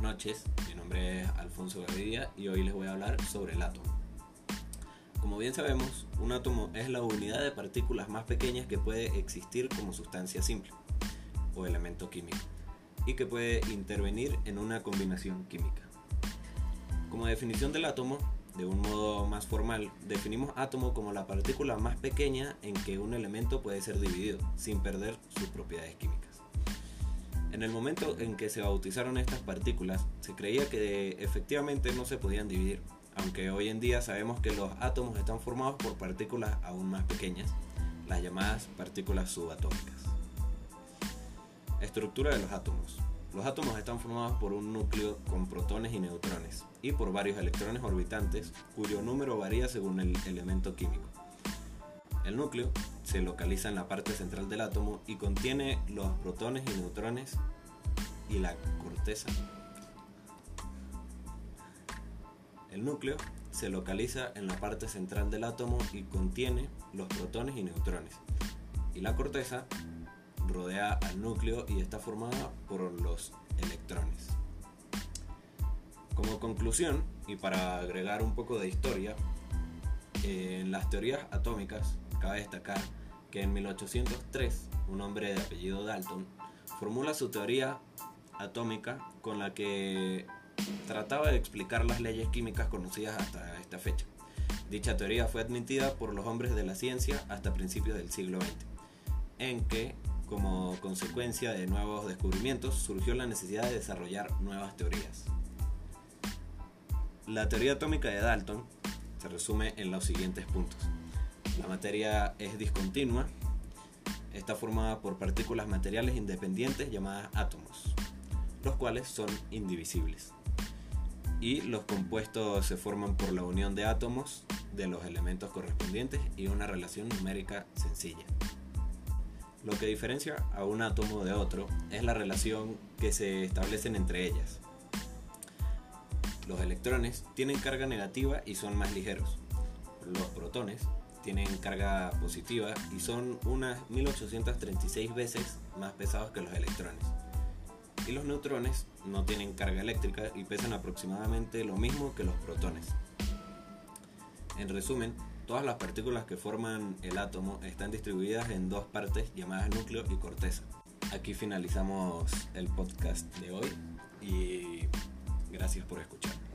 buenas noches. Mi nombre es Alfonso Gavidia y hoy les voy a hablar sobre el átomo. Como bien sabemos, un átomo es la unidad de partículas más pequeñas que puede existir como sustancia simple o elemento químico y que puede intervenir en una combinación química. Como definición del átomo, de un modo más formal, definimos átomo como la partícula más pequeña en que un elemento puede ser dividido sin perder sus propiedades químicas. En el momento en que se bautizaron estas partículas, se creía que efectivamente no se podían dividir, aunque hoy en día sabemos que los átomos están formados por partículas aún más pequeñas, las llamadas partículas subatómicas. Estructura de los átomos. Los átomos están formados por un núcleo con protones y neutrones y por varios electrones orbitantes cuyo número varía según el elemento químico. El núcleo se localiza en la parte central del átomo y contiene los protones y neutrones y la corteza. El núcleo se localiza en la parte central del átomo y contiene los protones y neutrones. Y la corteza rodea al núcleo y está formada por los electrones. Como conclusión, y para agregar un poco de historia, en las teorías atómicas cabe destacar que en 1803 un hombre de apellido Dalton formula su teoría atómica con la que trataba de explicar las leyes químicas conocidas hasta esta fecha. Dicha teoría fue admitida por los hombres de la ciencia hasta principios del siglo XX, en que, como consecuencia de nuevos descubrimientos, surgió la necesidad de desarrollar nuevas teorías. La teoría atómica de Dalton se resume en los siguientes puntos. La materia es discontinua, está formada por partículas materiales independientes llamadas átomos, los cuales son indivisibles. Y los compuestos se forman por la unión de átomos de los elementos correspondientes y una relación numérica sencilla. Lo que diferencia a un átomo de otro es la relación que se establecen entre ellas. Los electrones tienen carga negativa y son más ligeros. Los protones tienen carga positiva y son unas 1836 veces más pesados que los electrones. Y los neutrones no tienen carga eléctrica y pesan aproximadamente lo mismo que los protones. En resumen, todas las partículas que forman el átomo están distribuidas en dos partes llamadas núcleo y corteza. Aquí finalizamos el podcast de hoy y gracias por escuchar.